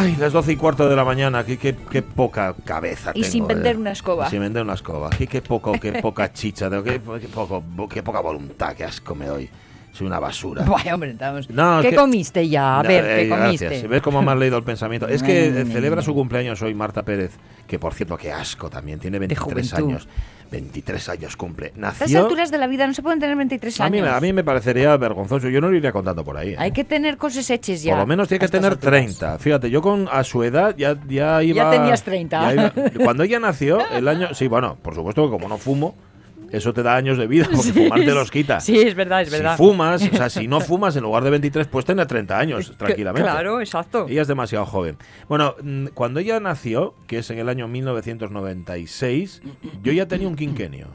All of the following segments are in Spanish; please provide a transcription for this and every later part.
Ay, las doce y cuarto de la mañana, qué, qué, qué poca cabeza Y tengo, sin vender eh. una escoba. Sin vender una escoba. Qué, qué poco, qué poca chicha, qué, qué poco, qué poca voluntad, qué asco me doy. Soy una basura. Bueno, hombre, estamos. No, ¿Qué que- comiste ya? A No, ver, eh, ¿qué comiste? Gracias. ¿Ves cómo me has leído el pensamiento? Es que eh, celebra su cumpleaños hoy Marta Pérez, que por cierto, qué asco también, tiene 23 juventud. años. 23 años cumple. A estas Nació... alturas de la vida no se pueden tener 23 A mí, años. a mí me parecería vergonzoso, yo no lo iría contando por ahí. ¿eh? Hay que tener cosas hechas ya. Por lo menos tiene que tener alturas. 30. Fíjate, yo con a su edad ya, ya iba. tenías 30. ya iba- cuando ella nació, el año. Sí, bueno, por supuesto que como no fumo, eso te da años de vida, porque Sí, fumar te los quita. Sí, es verdad, es verdad. Si fumas, o sea, si no fumas, en lugar de 23, pues tener 30 años, tranquilamente. Claro, exacto. Ella es demasiado joven. Bueno, mm, cuando ella nació, que es en el año 1996, yo ya tenía un quinquenio.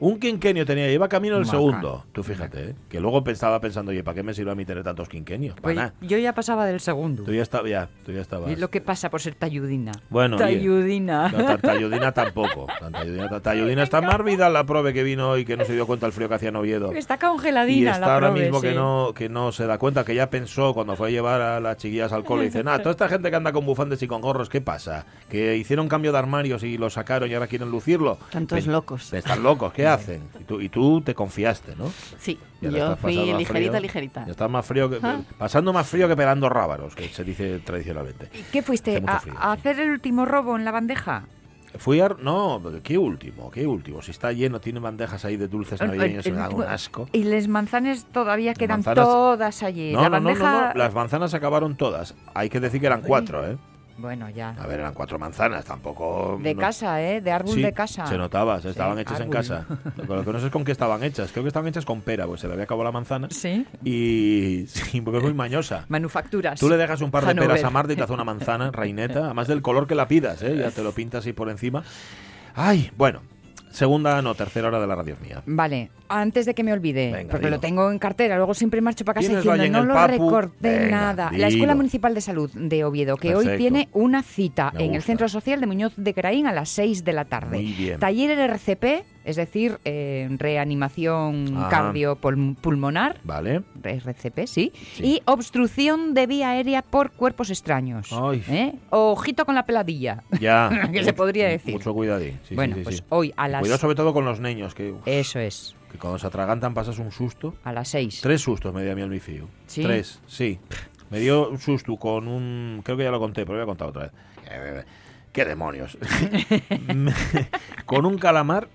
Un quinquenio tenía, iba camino Maca. segundo. Tú fíjate, ¿eh? que luego pensaba pensando, oye, ¿para qué me sirve a mí tener tantos quinquenios? Para Pues nada. yo ya pasaba del segundo. Tú ya estabas, ya, tú ya estabas. Es lo que pasa por ser talludina. Bueno, oye, Talludina. No, ta- Talludina tampoco. Ta- Talludina, ta- Talludina está más vida la prove que vino hoy que no se dio cuenta el frío que hacía en Oviedo. Está Y congeladina está la ahora prove, mismo que sí. no, que no se da cuenta, que ya pensó cuando fue a llevar a las chiquillas al cole y dice, nada, toda esta gente que anda con bufandes y con gorros, ¿qué pasa? Que hicieron cambio de armarios y lo sacaron y ahora quieren lucirlo. Tantos locos. Están locos, ¿qué hacen? Y tú, y tú te confiaste, ¿no? Sí, Ya yo fui ligerita, frío. ligerita. Ya estás más frío que, Ah. pasando más frío que pelando rábaros, que se dice tradicionalmente. ¿Qué fuiste? A, frío, a sí. hacer el último robo en la bandeja? Fui a... No, ¿qué último? ¿Qué último? Si está lleno, tiene bandejas ahí de dulces El- el- navideños, el me da un asco. Y las manzanas todavía quedan manzanas- todas allí. No, la no, no, bandeja... no, no, las manzanas se acabaron todas. Hay que decir que eran cuatro, ¿eh? Bueno, ya. A ver, eran cuatro manzanas, tampoco... De no- casa, ¿eh? De árbol Sí, de casa. Se notaba, se estaban Sí, hechas en casa. Lo que no sé es con qué estaban hechas. Creo que estaban hechas con pera, pues se le había acabado la manzana. Sí. Y sí, porque es muy mañosa. Manufacturas. Tú le dejas un par de Hanover. peras a Marta y te hace una manzana, reineta, además del color que la pidas, ¿eh? Ya te lo pintas así por encima. Ay, bueno, segunda, no, tercera hora de la radio mía. Vale, antes de que me olvide, Venga, porque dilo. lo tengo en cartera, luego siempre marcho para casa ¿Tienes diciendo no lo Papu? recorté Venga, nada. dilo. La Escuela Municipal de Salud de Oviedo, que hoy tiene una cita Me en el. Centro Social de Muñoz de Craín a las 6 de la tarde. Muy bien. Taller RCP, es decir, eh, reanimación Ajá. cardiopulmonar, Vale. RCP, sí, Sí. y obstrucción de vía aérea por cuerpos extraños. Ay. ¿Eh? Ojito con la peladilla. Ya. Que se podría decir. Mucho cuidadín. Sí, bueno, sí, pues hoy a las... Cuidado sobre todo con los niños, que, uf, Eso es, que cuando se atragantan pasas un susto. a las 6. Tres sustos me dio a mí el. ¿Sí? Tres, sí. Me dio un susto con un... Creo que ya lo conté, pero lo voy a contar otra vez. Eh, ¿Qué demonios? Con un calamar,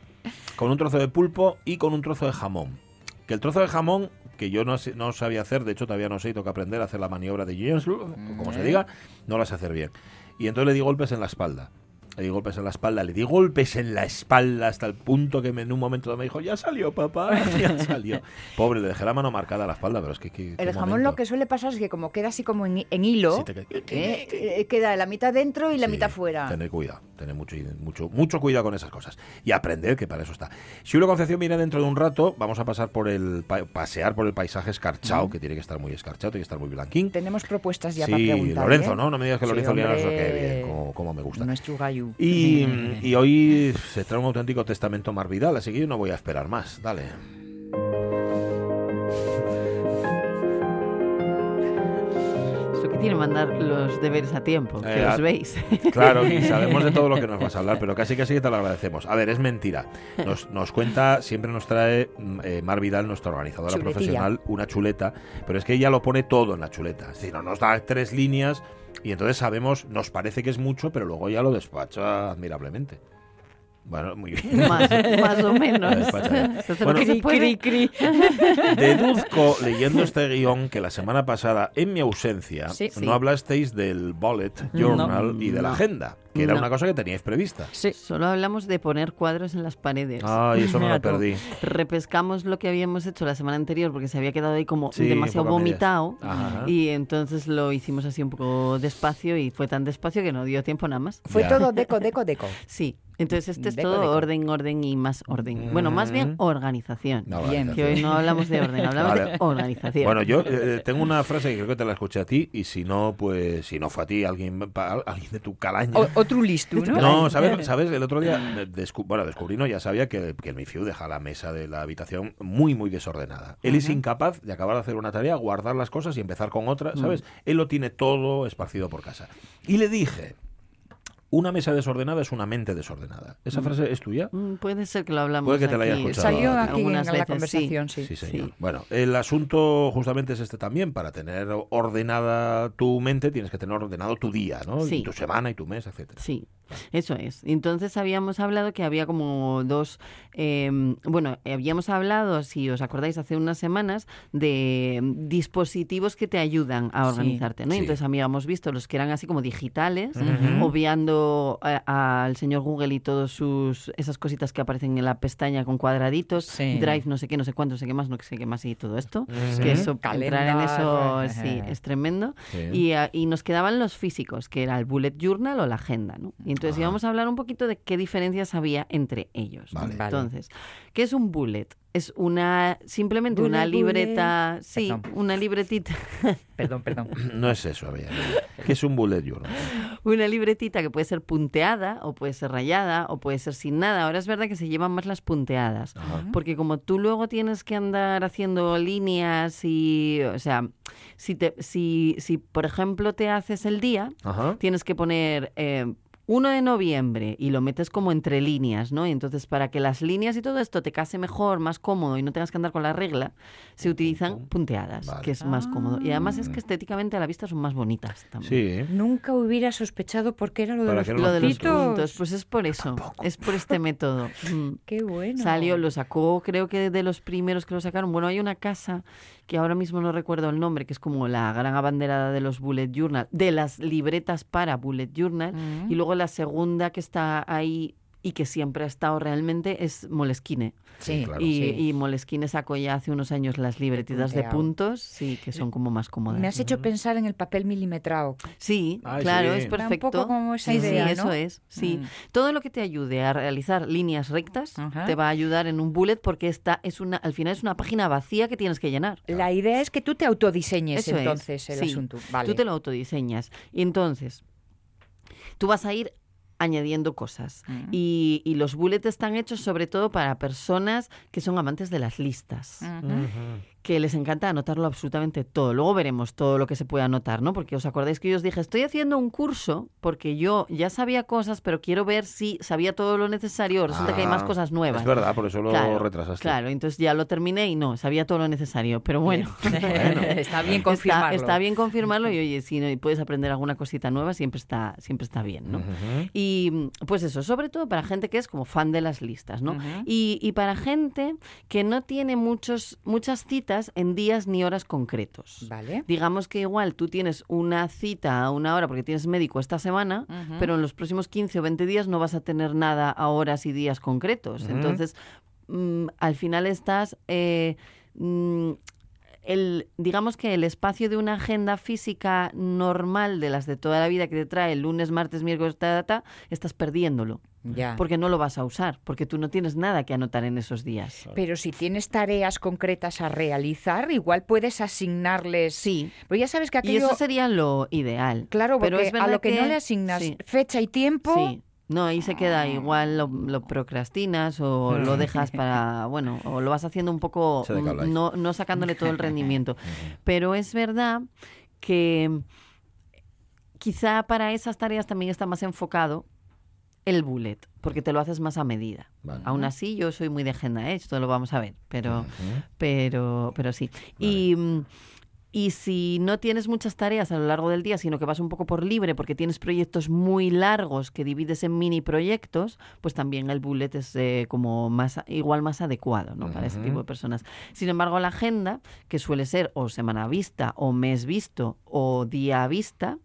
con un trozo de pulpo y con un trozo de jamón. Que el trozo de jamón, que yo no, no sabía hacer, de hecho todavía no sé, y que aprender a hacer la maniobra de Jens, como se diga, no la sé hacer bien. Y entonces le di golpes en la espalda. Le di golpes en la espalda, le di golpes en la espalda hasta el punto que en un momento me dijo, ya salió papá, ya salió. Pobre, le dejé la mano marcada a la espalda, pero es que... que- qué El jamón momento. lo que suele pasar es que como queda así como en, en hilo, Sí, te ¿eh? Eh, queda la mitad dentro y la Sí, mitad fuera. Tener cuidado, tener mucho, mucho, mucho cuidado con esas cosas. Y aprender, que para eso está. Si Julio Concepción viene dentro de un rato, vamos a pasar por el pa- pasear por el paisaje escarchado, que tiene que estar muy escarchado, tiene que estar muy blanquín. Tenemos propuestas ya para Sí, preguntar. Lorenzo, ¿eh? ¿no? No me digas que Lorenzo Lianas lo que hombre. bien, como, como me gusta. Nuestro Y, y hoy se trae un auténtico testamento Mar Vidal, así que yo no voy a esperar más. Dale. Que tiene mandar los deberes a tiempo, que Eh, los veis. Claro, y sabemos de todo lo que nos vas a hablar, pero casi casi que te lo agradecemos. A ver, es mentira. Nos, nos cuenta, siempre nos trae mm, eh, Mar Vidal, nuestra organizadora profesional, una chuleta, pero es que ella lo pone todo en la chuleta. Decir, no nos da tres líneas Y entonces sabemos, nos parece que es mucho, pero luego ya lo despacha admirablemente. Bueno, muy bien. Más, más o menos. Bueno, que se puede. Deduzco, leyendo este guion, que la semana pasada, en mi ausencia, Sí. no Sí. hablasteis del bullet journal y de la No. agenda, que era No. una cosa que teníais prevista. Sí. Solo hablamos de poner cuadros en las paredes. Ay, eso me lo perdí. Repescamos lo que habíamos hecho la semana anterior porque se había quedado ahí como Sí, demasiado vomitado. Y entonces lo hicimos así un poco despacio y fue tan despacio que no dio tiempo nada más. Fue Ya. todo deco, deco, deco. Sí, entonces este es Deco, todo deco. orden, orden y más orden. Bueno, más bien Mm. organización. Bien. Que hoy no hablamos de orden, hablamos Vale. de organización. Bueno, yo eh, tengo una frase que creo que te la escuché a ti y si no, pues si no fue a ti, alguien, pa- alguien de tu calaña. O- otro listo, ¿no? No, ¿sabes? ¿sabes? El otro día, eh, descu- bueno, descubrí, no, ya sabía que, que el Mifiu deja la mesa de la habitación muy, muy desordenada. Él es incapaz de acabar de hacer una tarea, guardar las cosas y empezar con otra, ¿sabes? Él lo tiene todo esparcido por casa. Y le dije, una mesa desordenada es una mente desordenada. ¿Esa frase es tuya? Mm, Puede ser que lo hablamos Puede que te la haya aquí. escuchado. Salió aquí en algunas la veces, conversación, sí. Sí, señor. Bueno, el asunto justamente es este también. Para tener ordenada tu mente, tienes que tener ordenado tu día, ¿no? Sí. Y tu semana y tu mes, etcétera. Sí, eso es. Entonces habíamos hablado que había como dos, eh, bueno, habíamos hablado, si os acordáis, hace unas semanas de dispositivos que te ayudan a Sí, organizarte, ¿no? Y sí. Entonces habíamos visto los que eran así como digitales, Ujú. obviando a- al señor Google y todas sus esas cositas que aparecen en la pestaña con cuadraditos, Sí. Drive, no sé qué, no sé cuánto, no sé qué más, no sé qué más y todo esto. Que eso, entrar en Calendar, eso, sí, eh. es tremendo. Sí. Y, ah, y nos quedaban los físicos, que era el bullet journal o la agenda, ¿no? Y entonces Ajá. íbamos a hablar un poquito de qué diferencias había entre ellos. Vale. Vale. Entonces, ¿qué es un bullet? Es una simplemente Bullet, una bullet. libreta, sí, Perdón. una libretita, Perdón, perdón. No es eso, había. ¿Qué es un bullet journal? una libretita que puede ser punteada o puede ser rayada o puede ser sin nada. Ahora es verdad que se llevan más las punteadas. Ajá. Porque como tú luego tienes que andar haciendo líneas y, o sea, si, te, si, si por ejemplo te haces el día, Ajá. tienes que poner eh, 1 de noviembre y lo metes como entre líneas, ¿no? Y entonces para que las líneas y todo esto te case mejor, más cómodo y no tengas que andar con la regla, se utilizan punteadas, Vale. que es más cómodo. Y además es que estéticamente a la vista son más bonitas también. Sí. Nunca hubiera sospechado por qué era lo de ¿Para los Lo de los puntitos. puntos, pues es por eso, es por este método. Mm. Qué bueno. Salió, lo sacó, creo que de los primeros que lo sacaron. Bueno, hay una casa que ahora mismo no recuerdo el nombre, que es como la gran abanderada de los Bullet Journal, de las libretas para Bullet Journal. Mm. Y luego la segunda que está ahí y que siempre ha estado realmente es Moleskine. Sí, claro. y, sí. y Moleskine sacó ya hace unos años las libretitas de puntos, sí, que son como más cómodas. Me has hecho pensar en el papel milimetrado. Sí, Ay, claro, sí. es Da un perfecto. poco como esa Sí, idea, sí, ¿no? eso es. Sí. Mm. Todo lo que te ayude a realizar líneas rectas te va a ayudar en un bullet porque esta es una, al final es una página vacía que tienes que llenar. La idea es que tú te autodiseñes Eso es, entonces el sí. asunto. Vale. Tú te lo autodiseñas. Y entonces, tú vas a ir añadiendo cosas. Y, y los bullets están hechos sobre todo para personas que son amantes de las listas. Que les encanta anotarlo absolutamente todo. Luego veremos todo lo que se puede anotar, ¿no? Porque os acordáis que yo os dije, estoy haciendo un curso porque yo ya sabía cosas, pero quiero ver si sabía todo lo necesario. Resulta que hay más Ah, cosas nuevas. Es verdad, por eso lo Claro, retrasaste. Claro, entonces ya lo terminé y no, sabía todo lo necesario. Pero bueno, Está bien confirmarlo. está bien confirmarlo y oye, si no, y puedes aprender alguna cosita nueva, siempre está, siempre está bien, ¿no? Y pues eso, sobre todo para gente que es como fan de las listas, ¿no? Y, y para gente que no tiene muchos, muchas citas en días ni horas concretos. Vale. Digamos que igual tú tienes una cita a una hora porque tienes médico esta semana, pero en los próximos 15 o 20 días no vas a tener nada a horas y días concretos. Entonces, mm, al final estás... eh, mm, el, digamos que el espacio de una agenda física normal de las de toda la vida que te trae lunes, martes, miércoles, ta, ta, ta, estás perdiéndolo. Ya. Porque no lo vas a usar, porque tú no tienes nada que anotar en esos días. Pero si tienes tareas concretas a realizar, igual puedes asignarles. Sí. Pero ya sabes que Y aquello. eso sería lo ideal. Claro, pero porque es a verdad lo que, no le asignas sí. fecha y tiempo. Sí. No, ahí se queda igual, lo, lo procrastinas o lo dejas para, bueno, o lo vas haciendo un poco, no, no sacándole todo el rendimiento. Pero es verdad que quizá para esas tareas también está más enfocado el bullet, porque te lo haces más a medida. Vale. Aún así, yo soy muy de agenda, ¿eh? esto lo vamos a ver, pero, pero, pero sí. Y mm, Y si no tienes muchas tareas a lo largo del día, sino que vas un poco por libre porque tienes proyectos muy largos que divides en mini proyectos, pues también el bullet es eh, como más igual más adecuado ¿no? para ese tipo de personas. Sin embargo, la agenda, que suele ser o semana vista, o mes visto, o día vista,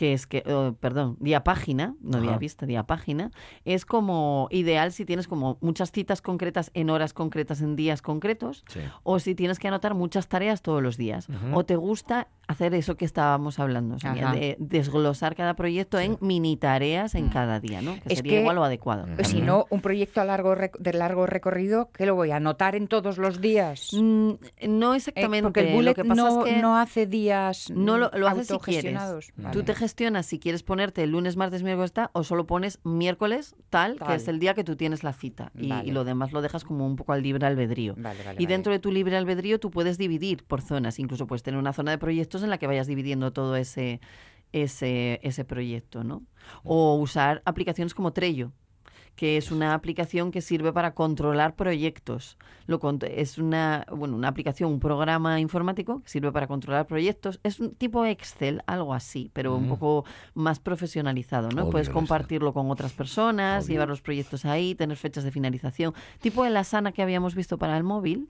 que es que, oh, perdón, día página, no día Ajá. vista, día página, es como ideal si tienes como muchas citas concretas en horas concretas, en días concretos, Sí. o si tienes que anotar muchas tareas todos los días, o te gusta hacer eso que estábamos hablando, Sonia, Ajá. de desglosar cada proyecto en mini tareas en cada día, ¿no? Que Es sería que- igual o adecuado. Pues si no, un proyecto a largo de largo recorrido, ¿qué lo voy a anotar en todos los días? Mm, no Eh, exactamente. porque el bullet lo que pasa no, es que no hace días no lo, mm, lo haces si quieres. Tú te gestionas si quieres ponerte el lunes, martes, miércoles tal, o solo pones miércoles tal, que es el día que tú tienes la cita. Y, Vale. y lo demás lo dejas como un poco al libre albedrío. Vale, vale, y dentro de tu libre albedrío tú puedes dividir por zonas. Incluso puedes tener una zona de proyectos en la que vayas dividiendo todo ese, ese, ese proyecto, ¿no? O usar aplicaciones como Trello que es una aplicación que sirve para controlar proyectos. Lo cont- es una, bueno, una aplicación, un programa informático que sirve para controlar proyectos. Es un tipo Excel, algo así, pero un poco más profesionalizado, ¿no? Obvio, Puedes compartirlo con otras personas, Obvio. llevar los proyectos ahí, tener fechas de finalización. Tipo el Asana que habíamos visto para el móvil,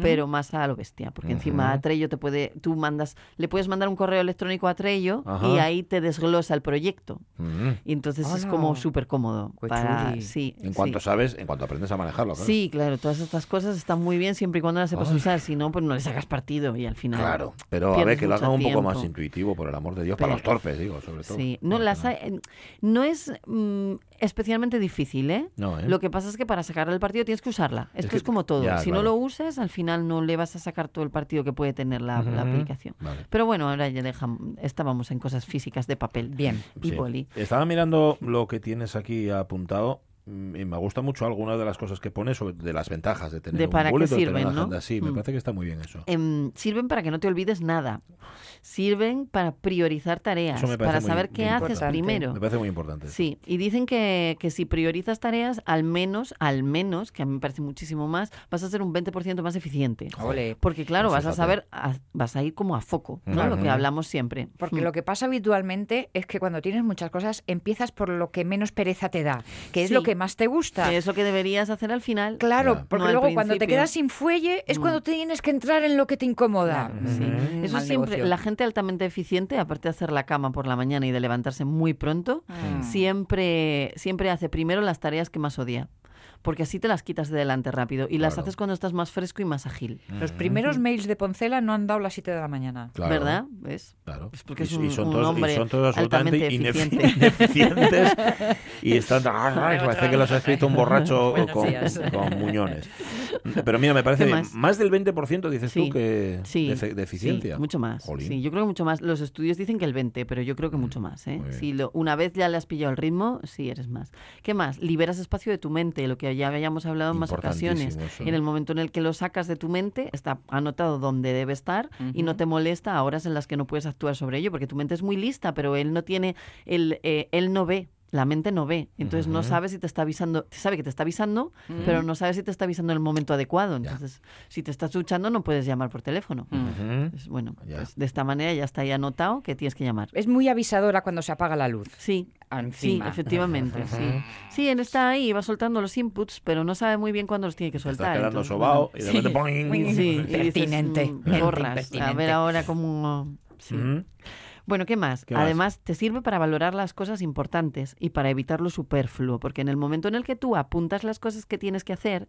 pero más a lo bestia, porque encima Ujú. Trello te puede, tú mandas, le puedes mandar un correo electrónico a Trello Ajá. y ahí te desglosa el proyecto. Mm. Y entonces es como súper cómodo. Qué Para, chuli. Sí, En cuanto sí. sabes, en cuanto aprendes a manejarlo, claro. Sí, claro, todas estas cosas están muy bien siempre y cuando las sepas Ay. usar, si no, pues no le sacas partido y al final. Claro, pero a ver, que lo hagan un poco más intuitivo, por el amor de Dios, para los torpes, digo, sobre todo. Sí, no, las hay- no es mm, especialmente difícil, ¿eh? No, ¿eh? Lo que pasa es que para sacarle el partido tienes que usarla. Esto que- es, como todo. ya, si claro. no lo usas, al final no le vas a sacar todo el partido que puede tener la, aplicación. Vale. Pero bueno, ahora ya dejamos, estábamos en cosas físicas de papel. Bien. Y Sí. boli. Estaba mirando lo que tienes aquí apuntado y me gusta mucho algunas de las cosas que pones sobre de las ventajas de tener De un para qué o tener sirven, una ¿no? agenda. Sí, me Mm. parece que está muy bien eso. Em, sirven para que no te olvides nada. Sirven para priorizar tareas, para muy- saber muy qué haces importante. primero. Me parece muy importante. Sí, y dicen que, que si priorizas tareas, al menos, al menos, que a mí me parece muchísimo más, vas a ser un 20% más eficiente. Ole. Porque claro, Pues vas a saber, a- vas a ir como a foco, ¿no? Lo que hablamos siempre. Porque Mm. lo que pasa habitualmente es que cuando tienes muchas cosas empiezas por lo que menos pereza te da, que es Sí. lo que más te gusta. Que es lo que deberías hacer al final. Claro, porque No luego cuando te quedas sin fuelle es Mm. cuando tienes que entrar en lo que te incomoda. Claro, sí. Mm, Eso mal siempre, negocio. la gente altamente eficiente, aparte de hacer la cama por la mañana y de levantarse muy pronto, Mm. siempre, siempre hace primero las tareas que más odia. Porque así te las quitas de delante rápido y las Claro. haces cuando estás más fresco y más ágil. Los primeros mails de Poncela no han dado las 7 de la mañana. Claro. ¿Verdad? ¿Ves? Claro. Es porque y, es un- y son un todos, y hombre son todos absolutamente altamente eficiente. ineficientes y están ay, parece que los ha escrito un borracho con, con muñones. Pero mira, me parece ¿Qué bien. más? más del 20% dices Sí, tú que Sí, de, de eficiencia. sí, mucho más. Jolín. Sí, yo creo que mucho más. Los estudios dicen que el 20, pero yo creo que mucho más. ¿eh? Si lo- una vez ya le has pillado el ritmo, sí eres más. ¿Qué más? Liberas espacio de tu mente, lo que ya habíamos hablado en más ocasiones. Eso. En el momento en el que lo sacas de tu mente, está anotado donde debe estar y no te molesta a horas en las que no puedes actuar sobre ello, porque tu mente es muy lista, pero él no tiene, el, eh, él no ve. La mente no ve, entonces no Ujú. sabe si te está avisando, sabe que te está avisando, pero no sabe si te está avisando en el momento adecuado. Ya. Entonces, si te estás duchando, no puedes llamar por teléfono. Ujú. Pues bueno, pues de esta manera ya está ahí anotado que tienes que llamar. Es muy avisadora cuando se apaga la luz. Sí, sí, Encima. efectivamente, sí. Sí, él está ahí y va soltando los inputs, pero no sabe muy bien cuándo los tiene que soltar. está quedando entonces, sobao bueno. y de repente ¡poing! Sí, y dices, Impertinente, mm, gente borras. A ver ahora cómo... sí. Bueno, ¿qué más? ¿Qué más? Además, te sirve para valorar las cosas importantes y para evitar lo superfluo, porque en el momento en el que tú apuntas las cosas que tienes que hacer,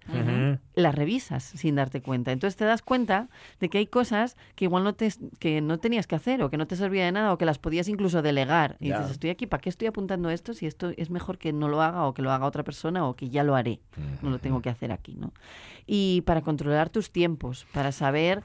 las revisas sin darte cuenta. Entonces te das cuenta de que hay cosas que igual no te que no tenías que hacer o que no te servía de nada o que las podías incluso delegar. Y dices, estoy aquí, ¿para qué estoy apuntando esto si esto es mejor que no lo haga o que lo haga otra persona o que ya lo haré? No lo tengo que hacer aquí, ¿no? Y para controlar tus tiempos, para saber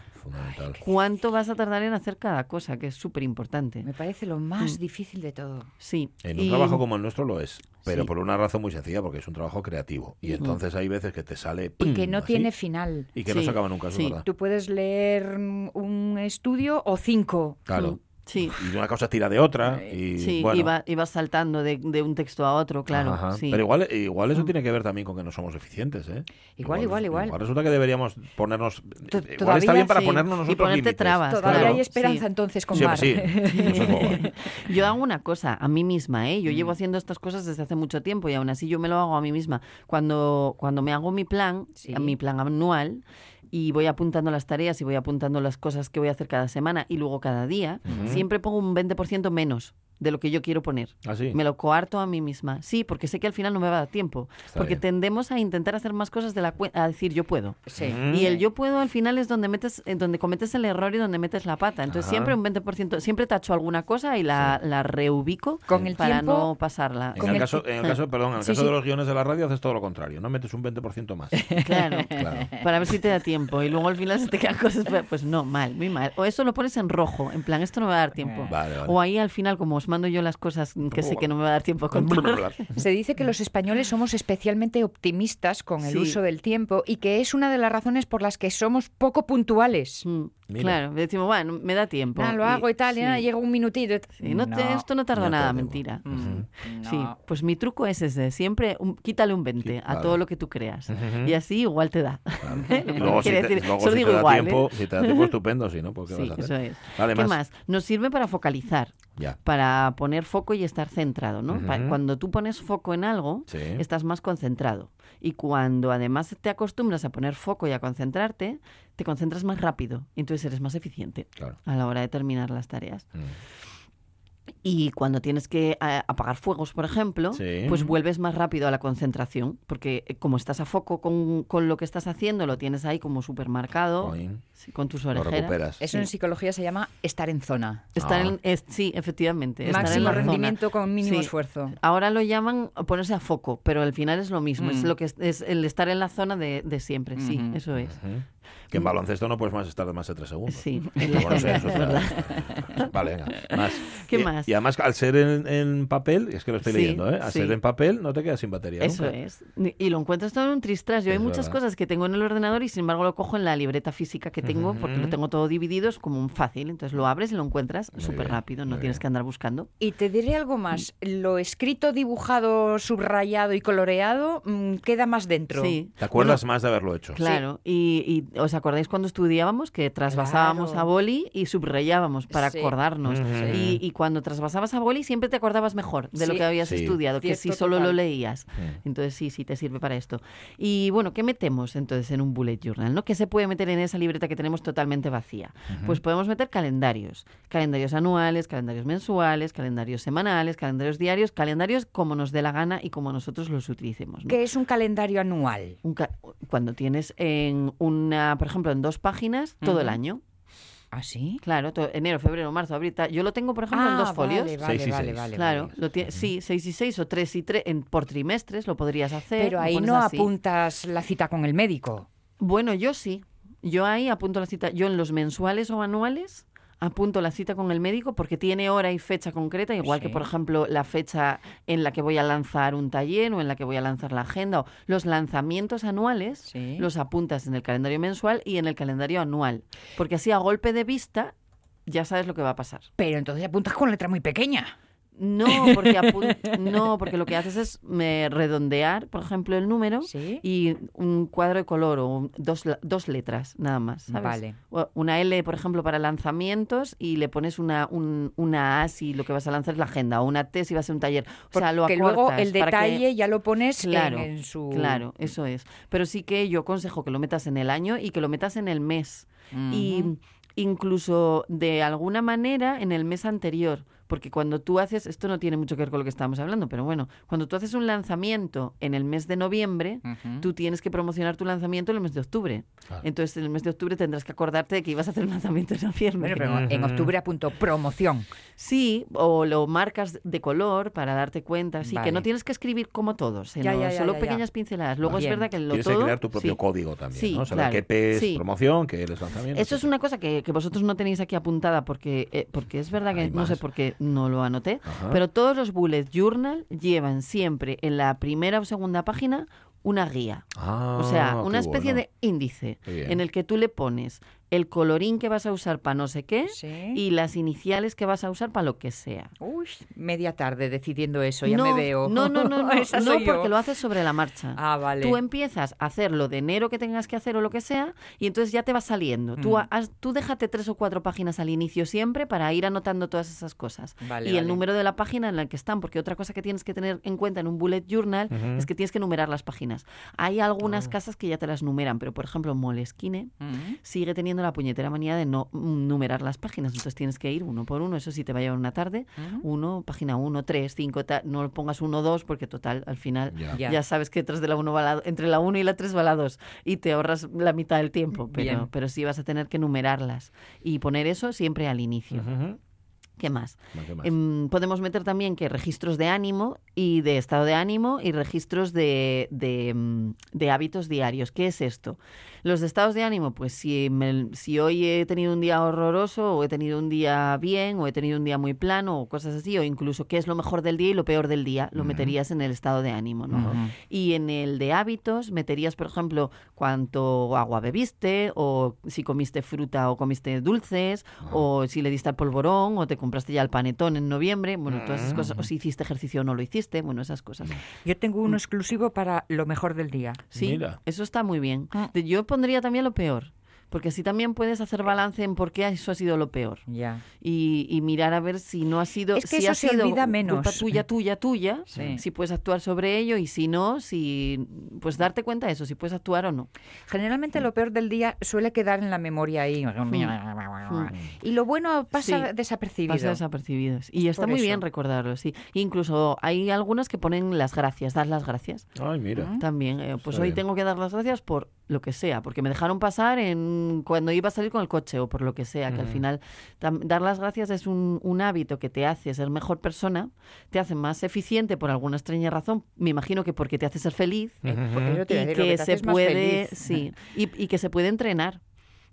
cuánto vas a tardar en hacer cada cosa, que es súper importante. Me parece lo más difícil de todo. Sí. En un Y- trabajo como el nuestro lo es, pero Sí. por una razón muy sencilla, porque es un trabajo creativo. Y entonces hay veces que te sale... ¡pum! Y que no así, tiene final. Y que no se acaba nunca, eso sí. es verdad. Tú puedes leer mm, un estudio o cinco. Claro. Sí. y una cosa tira de otra. Y, Sí, bueno, iba, ibas saltando de, de un texto a otro, claro. Ajá. sí. Pero igual, igual eso tiene que ver también con que no somos eficientes, ¿eh? Igual, igual, igual. resulta que deberíamos ponernos... To- igual todavía está bien para sí. ponernos Y nosotros ponerte límites. trabas. Todavía claro, hay esperanza sí. entonces con Mar. sí. Yo hago una cosa a mí misma, ¿eh? Yo Mm. llevo haciendo estas cosas desde hace mucho tiempo y aún así yo me lo hago a mí misma. Cuando, cuando me hago mi plan, Sí. mi plan anual, y voy apuntando las tareas y voy apuntando las cosas que voy a hacer cada semana y luego cada día, siempre pongo un 20% menos de lo que yo quiero poner. ¿Ah, sí? Me lo coarto a mí misma. Sí, porque sé que al final no me va a dar tiempo. Está porque bien. tendemos a intentar hacer más cosas de la cuenta, a decir yo puedo. Sí. Y el yo puedo al final es donde metes, eh, donde cometes el error y donde metes la pata. Entonces Ajá. siempre un 20%, siempre tacho alguna cosa y la, la reubico Con el para tiempo- no pasarla. En Con el, el caso, en el caso, perdón, en el Sí, caso sí. de los guiones de la radio haces todo lo contrario, no metes un 20% más. Claro. Claro. Para ver si te da tiempo. Y luego al final se te quedan cosas. Pues no, mal, muy mal. O eso lo pones en rojo, en plan, esto no me va a dar tiempo. Vale, vale. O ahí al final, como os mando yo las cosas que sé que no me va a dar tiempo a contar. Se dice que los españoles somos especialmente optimistas con el Sí. uso del tiempo y que es una de las razones por las que somos poco puntuales. Mm, Mira. Claro, decimos, bueno, me da tiempo. Ah, lo hago y tal, y sí. nada, llega un minutito. y- Sí, no te- esto no tarda No nada, mentira. Mm, Sí, pues mi truco es ese, siempre un- quítale un 20 Sí, a vale. todo lo que tú creas. Y así igual te da. Y luego, si Quiere te, decir, luego solo si digo te da igual, tiempo, ¿eh? si te da tiempo estupendo, si no, pues ¿qué Sí, vas a hacer? eso es. Vale, ¿Qué más. más? Nos sirve para focalizar, Ya. para poner foco y estar centrado, ¿no? Cuando tú pones foco en algo, Sí. estás más concentrado. Y cuando además te acostumbras a poner foco y a concentrarte, te concentras más rápido. y Entonces eres más eficiente Claro. a la hora de terminar las tareas. Mm. Y cuando tienes que eh, apagar fuegos, por ejemplo, Sí. pues vuelves más rápido a la concentración, porque eh, como estás a foco con, con lo que estás haciendo, lo tienes ahí como supermarcado, Join, sí, con tus Lo orejeras. recuperas. Eso en psicología se llama estar en zona. Estar Ah. en- es- sí, efectivamente. estar en Máximo zona. rendimiento con mínimo Sí. esfuerzo. Ahora lo llaman ponerse a foco, pero al final es lo mismo. Es Mm. lo que es, es el estar en la zona de, de siempre. Sí, eso es. Que en baloncesto no puedes más estar más de tres segundos. Sí, eso es. Vale, venga, más. ¿Qué y, más? Y además, al ser en, en papel, es que lo estoy Sí, leyendo, ¿eh? Al sí. ser en papel no te quedas sin batería. Eso nunca. es. Y lo encuentras todo en un tristras. Yo hay muchas verdad. cosas que tengo en el ordenador y sin embargo lo cojo en la libreta física que tengo porque lo tengo todo dividido, es como un fácil. Entonces lo abres y lo encuentras súper rápido, no tienes bien. que andar buscando. Y te diré algo más. Lo escrito, dibujado, subrayado y coloreado mm, queda más dentro. Sí. ¿Te acuerdas más de haberlo hecho? Claro, y, y ¿os acordáis cuando estudiábamos que trasvasábamos Claro. a boli y subrayábamos para Sí. acordarnos? Ujú. Y, y cuando trasvasabas a boli siempre te acordabas mejor de lo Sí. que habías Sí. estudiado, que si solo lo leías. Entonces sí, sí, te sirve para esto. Y bueno, ¿qué metemos entonces en un bullet journal? ¿no? ¿Qué se puede meter en esa libreta que tenemos totalmente vacía? Pues podemos meter calendarios. Calendarios anuales, calendarios mensuales, calendarios semanales, calendarios diarios, calendarios como nos dé la gana y como nosotros los utilicemos. ¿no? ¿Qué es un calendario anual? Un ca- cuando tienes en una, por ejemplo, en dos páginas todo el año. ¿Ah, sí? Claro, enero, febrero, marzo, abril. tal. Yo lo tengo, por ejemplo, en Ah, dos folios. Vale, vale, Seis y vale, seis. vale, Claro, vale. lo tie- sí, seis y seis o tres y tres en, por trimestres lo podrías hacer. Pero ahí no así. apuntas la cita con el médico. Bueno, yo sí. Yo ahí apunto la cita. Yo en los mensuales o anuales apunto la cita con el médico porque tiene hora y fecha concreta, igual que, por ejemplo, la fecha en la que voy a lanzar un taller o en la que voy a lanzar la agenda. O los lanzamientos anuales Sí. los apuntas en el calendario mensual y en el calendario anual. Porque así a golpe de vista ya sabes lo que va a pasar. Pero entonces apuntas con letra muy pequeña. No, porque, no, porque lo que haces es me redondear, por ejemplo, el número Sí. y un cuadro de color o dos, dos letras nada más. ¿sabes? Vale. O Una L, por ejemplo, para lanzamientos y le pones una, un- una A si lo que vas a lanzar es la agenda o una T si va a ser un taller. O sea, lo Porque luego acortas el que- detalle ya lo pones en- Claro, en, su... Claro, eso es. Pero sí que yo aconsejo que lo metas en el año y que lo metas en el mes. Y incluso de alguna manera en el mes anterior. Porque cuando tú haces, esto no tiene mucho que ver con lo que estábamos hablando, pero bueno, cuando tú haces un lanzamiento en el mes de noviembre, tú tienes que promocionar tu lanzamiento en el mes de octubre. Claro. Entonces, en el mes de octubre tendrás que acordarte de que ibas a hacer un lanzamiento en noviembre. Pero en octubre apunto promoción. Sí, o lo marcas de color para darte cuenta. Sí, que no tienes que escribir como todos, sino Ya, ya, ya, solo ya, ya. pequeñas pinceladas. Luego Bien. es verdad que lo Tienes todo... que crear tu propio sí. código también, Sí, ¿no? Saber claro. qué P es Sí. promoción, qué es lanzamiento. Eso es una cosa que, que vosotros no tenéis aquí apuntada porque, eh, porque es verdad que Hay no sé por qué no lo anoté, Ajá. pero todos los bullet journal llevan siempre en la primera o segunda página una guía. Ah, o sea, una especie bueno. de índice en el que tú le pones el colorín que vas a usar para no sé qué Sí. y las iniciales que vas a usar para lo que sea. Uy, media tarde decidiendo eso, ya no, me veo. No, no, no, no, Esa no yo. porque lo haces sobre la marcha. Ah, vale. Tú empiezas a hacer lo de enero que tengas que hacer o lo que sea y entonces ya te va saliendo. Tú, Mm. ha- haz- tú déjate tres o cuatro páginas al inicio siempre para ir anotando todas esas cosas. Vale, y el número de la página en la que están, porque otra cosa que tienes que tener en cuenta en un bullet journal es que tienes que numerar las páginas. Hay algunas Oh. casas que ya te las numeran, pero por ejemplo Moleskine Mm. sigue teniendo la puñetera manía de no mm, numerar las páginas. Entonces tienes que ir uno por uno. Eso sí te va a llevar una tarde. Uno, página uno, tres, cinco, ta- no lo pongas uno, dos, porque total, al final Ya. Ya. ya, sabes que detrás de la uno va la- entre la 1 y la 3 va la 2 y te ahorras la mitad del tiempo, Bien. pero, pero sí vas a tener que numerarlas y poner eso siempre al inicio. Ujú. ¿Qué más? ¿Qué más? Em, podemos meter también que registros de ánimo y de estado de ánimo y registros de, de, mm, de hábitos diarios. ¿Qué es esto? Los estados de ánimo, pues si, me- si hoy he tenido un día horroroso o he tenido un día bien o he tenido un día muy plano o cosas así, o incluso qué es lo mejor del día y lo peor del día, lo meterías en el estado de ánimo. ¿no? Y en el de hábitos meterías, por ejemplo, cuánto agua bebiste o si comiste fruta o comiste dulces o si le diste al polvorón o te compraste ya el panetón en noviembre, bueno, todas esas cosas, o si hiciste ejercicio o no lo hiciste, bueno, esas cosas. Yo tengo uno exclusivo para lo mejor del día. Sí, Mira. eso está muy bien. Ah. Yo pondría también lo peor, porque así también puedes hacer balance en por qué eso ha sido lo peor. Ya. Y, y mirar a ver si no ha sido Es que si eso ha se sido olvida culpa menos. tuya tuya tuya Sí. si puedes actuar sobre ello y si no si pues darte cuenta de eso si puedes actuar o no Generalmente lo peor del día suele quedar en la memoria ahí. Y lo bueno pasa Sí. desapercibido. pasa desapercibidos y está Por muy eso. bien recordarlo sí incluso hay algunas que ponen las gracias dar las gracias Ay, mira. también eh, pues Está hoy bien. tengo que dar las gracias por lo que sea porque me dejaron pasar en cuando iba a salir con el coche o por lo que sea que al final dar las gracias es un, un hábito que te hace ser mejor persona te hace más eficiente por alguna extraña razón me imagino que porque te hace ser feliz y que te se puede sí y, y que se puede entrenar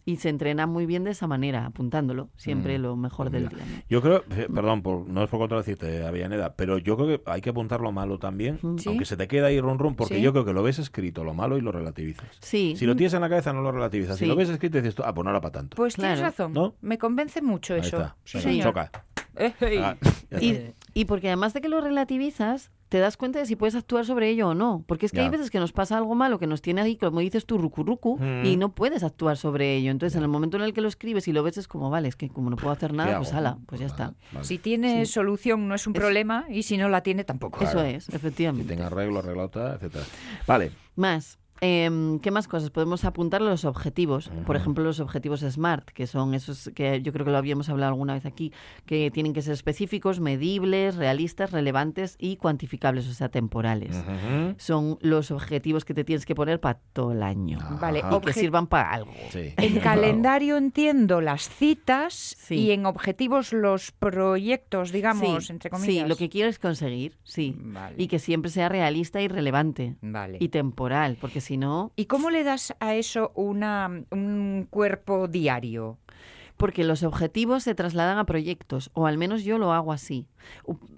y se entrena muy bien de esa manera apuntándolo siempre Mm, lo mejor del día ¿no? Yo creo, eh, perdón, por, no es por contradecirte, Avellaneda, pero yo creo que hay que apuntar lo malo también, Sí. aunque se te queda ahí rum rum, porque Sí. yo creo que lo ves escrito, lo malo, y lo relativizas. sí Si lo tienes en la cabeza, no lo relativizas. Si lo ves escrito, dices tú, ah, pues no era para tanto. Pues tienes razón. ¿No? Me convence mucho Ahí eso. está. Choca. Ah, Y, y porque además de que lo relativizas, te das cuenta de si puedes actuar sobre ello o no. Porque es que Ya. hay veces que nos pasa algo malo que nos tiene ahí, como dices tú, rucu rucu, Mm. y no puedes actuar sobre ello. Entonces, en el momento en el que lo escribes y lo ves, es como, vale, es que como no puedo hacer ¿Qué nada, pues ala, pues ya está. vale. Si tiene Sí. solución no es un Es- problema y si no la tiene tampoco. Eso es, efectivamente. tenga arreglo, arreglado, tal, etcétera. Vale. Más. Em, ¿Qué más cosas? Podemos apuntar los objetivos. Por ejemplo, los objetivos SMART, que son esos que yo creo que lo habíamos hablado alguna vez aquí, que tienen que ser específicos, medibles, realistas, relevantes y cuantificables, o sea, temporales. Son los objetivos que te tienes que poner para todo el año. Vale. Y que sirvan para algo. Sí. En Claro. calendario entiendo las citas Sí. y en objetivos los proyectos, digamos, sí, entre comillas. sí, lo que quieres conseguir, sí. Vale. Y que siempre sea realista y relevante. Vale. Y temporal, porque si no, ¿Y cómo le das a eso una, un cuerpo diario? porque los objetivos se trasladan a proyectos, o al menos yo lo hago así.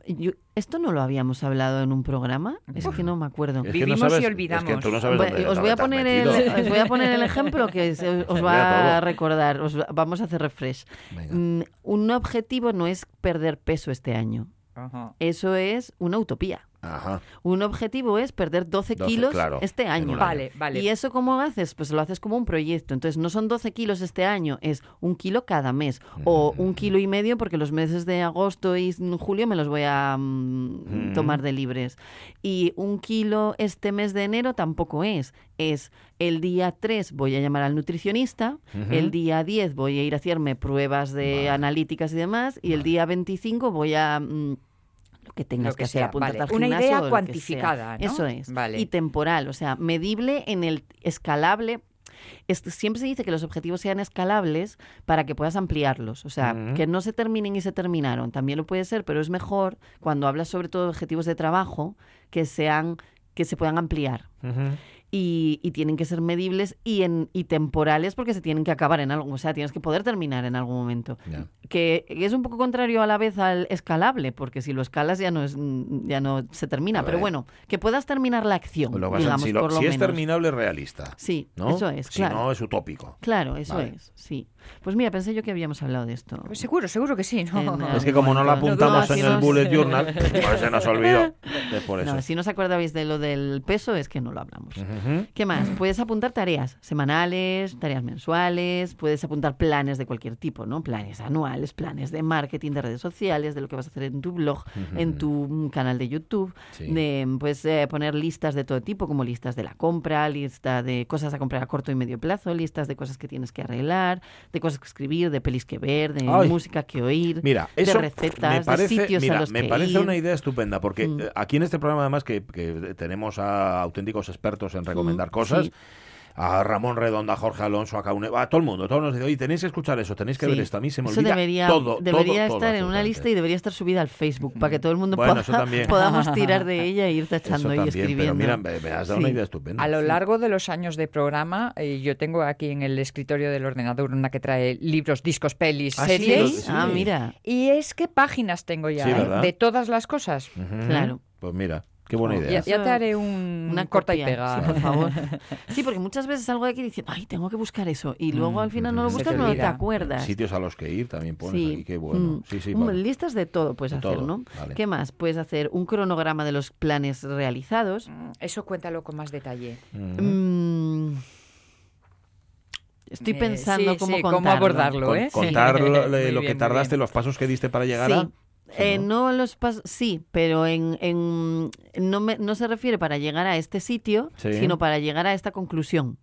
Yo- ¿Esto no lo habíamos hablado en un programa? Es que no me acuerdo. Es que Vivimos no y olvidamos. Es que tú no sabes Bueno, dónde- os, voy a poner el, metido. os voy a poner el ejemplo que se- os va a recordar. Os va- vamos a hacer refresh. Venga. Mm, un objetivo no es perder peso este año. Eso es una utopía. Ajá. Un objetivo es perder 12, 12, kilos claro, este año. Vale, vale. ¿Y eso cómo haces? Pues lo haces como un proyecto. Entonces no son 12 kilos este año, es un kilo cada mes. O un kilo y medio porque los meses de agosto y julio me los voy a mm, Mm. tomar de libres. Y un kilo este mes de enero tampoco es. Es el día 3 voy a llamar al nutricionista, el día 10 voy a ir a hacerme pruebas de Vale. analíticas y demás, y el día 25 voy a... mm, lo que tengas Lo que que, hacer, sea, apuntarte vale. al Una idea cuantificada. ¿no? Eso es. Vale. Y temporal, o sea, medible en el escalable. Es- siempre se dice que los objetivos sean escalables para que puedas ampliarlos. O sea, que no se terminen y se terminaron. También lo puede ser, pero es mejor cuando hablas sobre todo de objetivos de trabajo que sean que se puedan ampliar. Ujú. Y, y tienen que ser medibles y, en, y temporales porque se tienen que acabar en algo. O sea, tienes que poder terminar en algún momento. Que es un poco contrario a la vez al escalable, porque si lo escalas ya no es ya no se termina. A Pero bueno, que puedas terminar la acción, lo digamos, si, lo- por lo si es terminable, es realista. Sí, ¿no? eso es, Si no, es utópico. Claro, eso Vale. es, sí. Pues mira, pensé yo que habíamos hablado de esto. Pues seguro, seguro que sí, ¿no? En, Es que como no lo apuntamos No, en si el bullet journal, pues se nos olvidó. Es por eso. No, si no os acordabais de lo del peso, es que no lo hablamos. ¿Qué más? Puedes apuntar tareas semanales, tareas mensuales, puedes apuntar planes de cualquier tipo, ¿no? Planes anuales, planes de marketing, de redes sociales, de lo que vas a hacer en tu blog, en tu canal de YouTube, Sí. de pues eh, poner listas de todo tipo, como listas de la compra, lista de cosas a comprar a corto y medio plazo, listas de cosas que tienes que arreglar, de cosas que escribir, de pelis que ver, de Ay. música que oír, Mira, de recetas, parece, de sitios mira, a los me que parece ir. una idea estupenda, porque Mm. eh, aquí en este programa además que, que tenemos a auténticos expertos en recomendar Mm, cosas, sí. a Ramón Redonda, a Jorge Alonso, a Caune, a todo el mundo, todos nos dicen, oye, tenéis que escuchar eso, tenéis que Sí. ver esto, a mí se me Eso olvida debería, todo, debería todo, todo, estar en una lista y debería estar subida al Facebook para que todo el mundo Bueno, pueda- podamos tirar de ella e ir Eso tachando y también, escribiendo. pero mira, me, me has dado una idea estupenda. A lo Sí. largo de los años de programa, eh, yo tengo aquí en el escritorio del ordenador una que trae libros, discos, pelis, Ah, series. Sí. Ah, mira, Y es que páginas tengo ya, Sí, ¿eh? de todas las cosas. Claro. Pues mira, qué buena Oh, idea. Ya, te haré un una corta y pega. sí, por favor. Sí, porque muchas veces salgo de aquí diciendo, ay, tengo que buscar eso. Y luego al final no lo buscas, no te acuerdas. Sitios a los que ir también pones Sí. aquí, qué bueno. Mm. Sí, sí, Mm, vale. Listas de todo puedes De hacer, todo, ¿no? vale. ¿Qué más? Puedes hacer un cronograma de los planes realizados. Mm, Eso cuéntalo con más detalle. Mm, Estoy Eh, pensando sí, cómo sí, contarlo. cómo abordarlo, ¿eh? Contar lo, que tardaste, bien. los pasos que diste para llegar Sí. Eh, no los pas sí, pero en, en- no, me- no se refiere para llegar a este sitio, Sí. sino para llegar a esta conclusión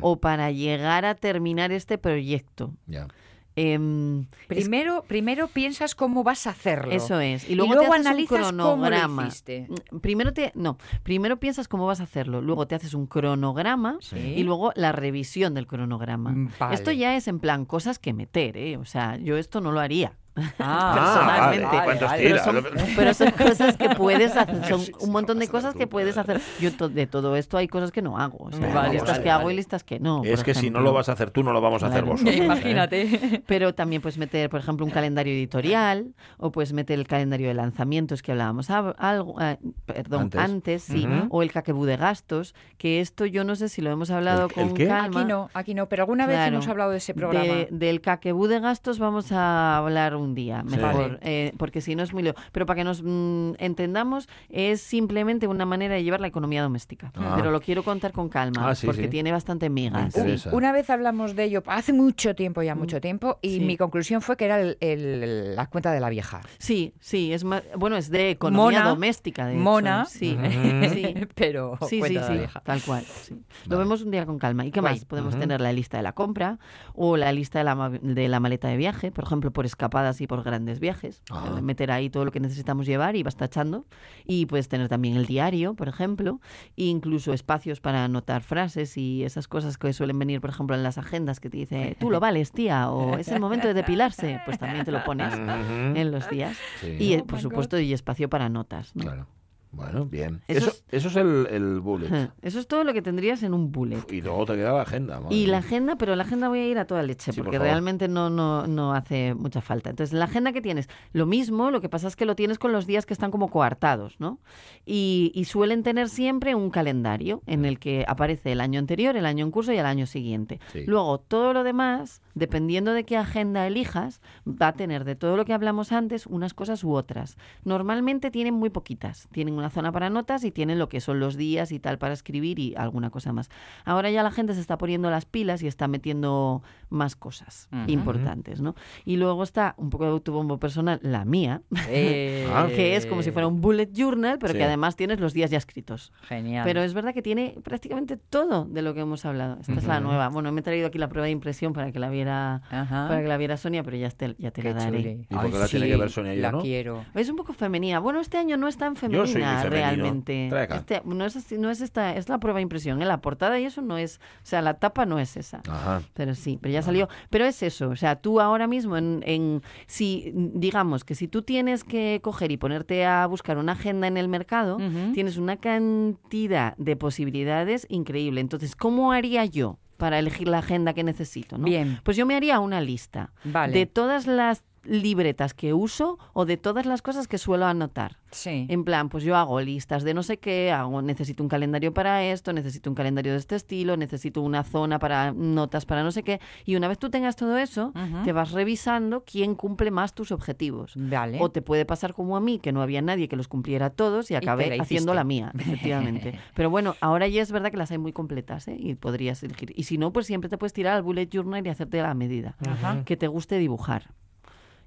o para llegar a terminar este proyecto. Ya. Em, es- Primero, primero piensas cómo vas a hacerlo. eso es. Y Y luego, te haces analizas un cómo lo cronograma. hiciste. Mm, Primero te no, primero piensas cómo vas a hacerlo, luego te haces un cronograma Sí. y luego la revisión del cronograma. Mm, vale. Esto ya es en plan cosas que meter, ¿eh? O sea, yo esto no lo haría. Ah, personalmente. vale. ¿Cuántos vale, tiras? Pero son, pero son cosas que puedes hacer, son un montón de cosas que puedes hacer. Yo to- de todo esto hay cosas que no hago, o sea, Vale, listas vale, que hago y listas que no. es que si no lo vas a hacer tú, no lo vamos a hacer Claro. vosotros. ¿eh? Imagínate. Pero también puedes meter, por ejemplo, un calendario editorial o puedes meter el calendario de lanzamientos que hablábamos eh, perdón, Antes. antes, sí, o el caquebú de gastos, que esto yo no sé si lo hemos hablado ¿El- el con qué? calma. Aquí no, aquí no, pero alguna vez Claro. hemos hablado de ese programa. De- del caquebú de gastos vamos a hablar un día, Sí. mejor, Vale. eh, porque si no es muy lío. Pero para que nos mm, entendamos, es simplemente una manera de llevar la economía doméstica. Ah. Pero lo quiero contar con calma, Ah, sí, porque sí. tiene bastante migas. Una vez hablamos de ello hace mucho tiempo, ya mucho tiempo, y Mm. Sí. mi conclusión fue que era el- el- la cuenta de la vieja. Sí, sí, es más, bueno, es de economía Mona, doméstica, de hecho. mona. Sí, sí. Pero Sí, sí, cuenta de la sí, vieja. tal cual. sí. Lo vemos un día con calma. ¿Y qué más? Podemos tener la lista de la compra o la lista de la, de la maleta de viaje, por ejemplo, por escapadas y por grandes viajes. Ah. Meter ahí todo lo que necesitamos llevar y vas tachando. Y puedes tener también el diario, por ejemplo, e incluso espacios para anotar frases y esas cosas que suelen venir, por ejemplo, en las agendas que te dice, tú lo vales, tía, o es el momento de depilarse. Pues también te lo pones en los días. Sí. Y, eh, Oh por my supuesto, y espacio para notas. ¿no? Claro. Bueno, bien. Eso Eso, eso es el, el bullet. Eso es todo lo que tendrías en un bullet. Y luego te queda la agenda. madre Y la agenda, pero la agenda voy a ir a toda leche, Sí, porque realmente no, no, no hace mucha falta. Entonces, la agenda que tienes, lo mismo, lo que pasa es que lo tienes con los días que están como coartados, ¿no? Y, y suelen tener siempre un calendario en el que aparece el año anterior, el año en curso y el año siguiente. Sí. Luego, todo lo demás, dependiendo de qué agenda elijas, va a tener de todo lo que hablamos antes unas cosas u otras. Normalmente tienen muy poquitas. Tienen una zona para notas y tienen lo que son los días y tal para escribir y alguna cosa más. Ahora ya la gente se está poniendo las pilas y está metiendo más cosas Ujú. importantes, ¿no? Y luego está un poco de autobombo personal, la mía, Eh, que es como si fuera un bullet journal, pero Sí. que además tienes los días ya escritos. Genial. Pero es verdad que tiene prácticamente todo de lo que hemos hablado. Esta es la nueva. Bueno, me he traído aquí la prueba de impresión para que la viera, Ajá. para que la viera Sonia, pero ya te, ya te Qué la daré. ¿Y por qué Ay, la tiene que sí, ver Sonia y yo, La no? quiero. Es un poco femenina. Bueno, este año no es tan femenina. Yo sí, sea, femenino. realmente. Este- no es así- no es esta, es la prueba de impresión, ¿eh? la portada y eso no es, o sea, la tapa no es esa. Ajá. Pero sí, pero ya salió. Pero es eso, o sea, tú ahora mismo, en, en- si digamos que si tú tienes que coger y ponerte a buscar una agenda en el mercado, tienes una cantidad de posibilidades increíble. Entonces, ¿cómo haría yo para elegir la agenda que necesito? ¿no? Bien. Pues yo me haría una lista Vale. de todas las libretas que uso o de todas las cosas que suelo anotar. Sí. En plan, pues yo hago listas de no sé qué, hago, necesito un calendario para esto, necesito un calendario de este estilo, necesito una zona para notas para no sé qué. Y una vez tú tengas todo eso, te vas revisando quién cumple más tus objetivos. Vale. O te puede pasar como a mí, que no había nadie que los cumpliera todos y acabé haciendo la mía, efectivamente. Pero bueno, ahora ya es verdad que las hay muy completas, ¿eh? Y podrías elegir. Y si no, pues siempre te puedes tirar al bullet journal y hacerte la medida. Que te guste dibujar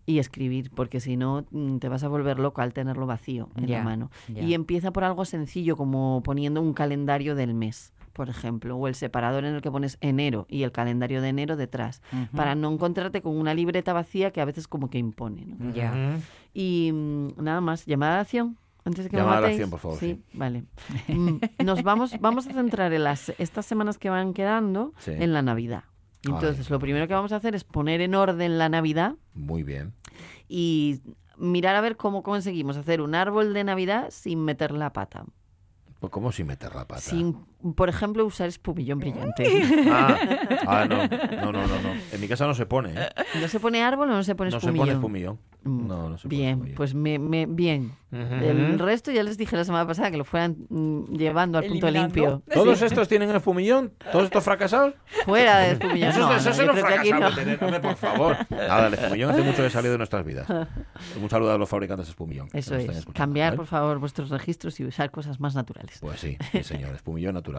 y escribir, porque si no mm, te vas a volver loco al tenerlo vacío en la mano. Y empieza por algo sencillo como poniendo un calendario del mes, por ejemplo, o el separador en el que pones enero y el calendario de enero detrás, para no encontrarte con una libreta vacía que a veces como que impone. ¿no? Y mm, nada más, llamada de acción. Antes de que me Llamada de matéis. acción, por favor, sí. vale. Mm, Nos vamos, vamos a centrar en las, estas semanas que van quedando Sí. en la Navidad. Entonces, lo primero que vamos a hacer es poner en orden la Navidad Muy bien. y mirar a ver cómo conseguimos hacer un árbol de Navidad sin meter la pata. Pues ¿Cómo sin meter la pata? Sin, por ejemplo, usar espumillón brillante. Ah, ah, no. no, no, no, no. En mi casa no se pone. ¿eh? ¿No se pone árbol o no se pone No se espumillón? pone espumillón. Mm, No, no se pone Bien, espumillón. pues me, me- bien. El resto ya les dije la semana pasada que lo fueran mm, llevando al punto limpio. ¿Todos estos tienen espumillón? ¿Todos estos fracasados? Fuera de espumillón. Eso, No, eso no, se lo no. por favor. Nada, el espumillón hace mucho que salido de nuestras vidas. Un saludo a los fabricantes de espumillón. Eso es. Cambiar, ¿vale? por favor, vuestros registros y usar cosas más naturales. Pues sí, sí, señor, espumillón natural.